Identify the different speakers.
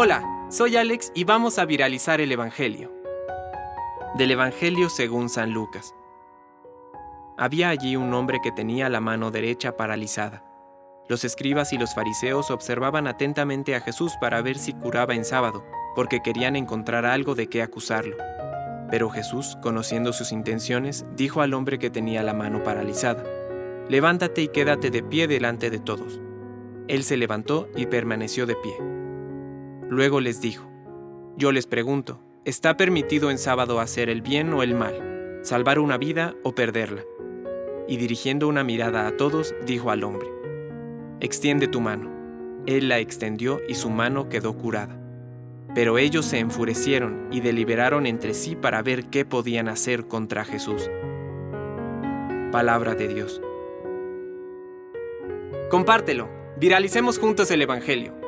Speaker 1: Hola, soy Alex y vamos a viralizar el Evangelio. Del Evangelio según San Lucas. Había allí un hombre que tenía la mano derecha paralizada. Los escribas y los fariseos observaban atentamente a Jesús para ver si curaba en sábado, porque querían encontrar algo de qué acusarlo. Pero Jesús, conociendo sus intenciones, dijo al hombre que tenía la mano paralizada, Levántate y quédate de pie delante de todos. Él se levantó y permaneció de pie. Luego les dijo, Yo les pregunto, ¿está permitido en sábado hacer el bien o el mal, salvar una vida o perderla? Y dirigiendo una mirada a todos, dijo al hombre, Extiende tu mano. Él la extendió y su mano quedó curada. Pero ellos se enfurecieron y deliberaron entre sí para ver qué podían hacer contra Jesús. Palabra de Dios. Compártelo, viralicemos juntos el Evangelio.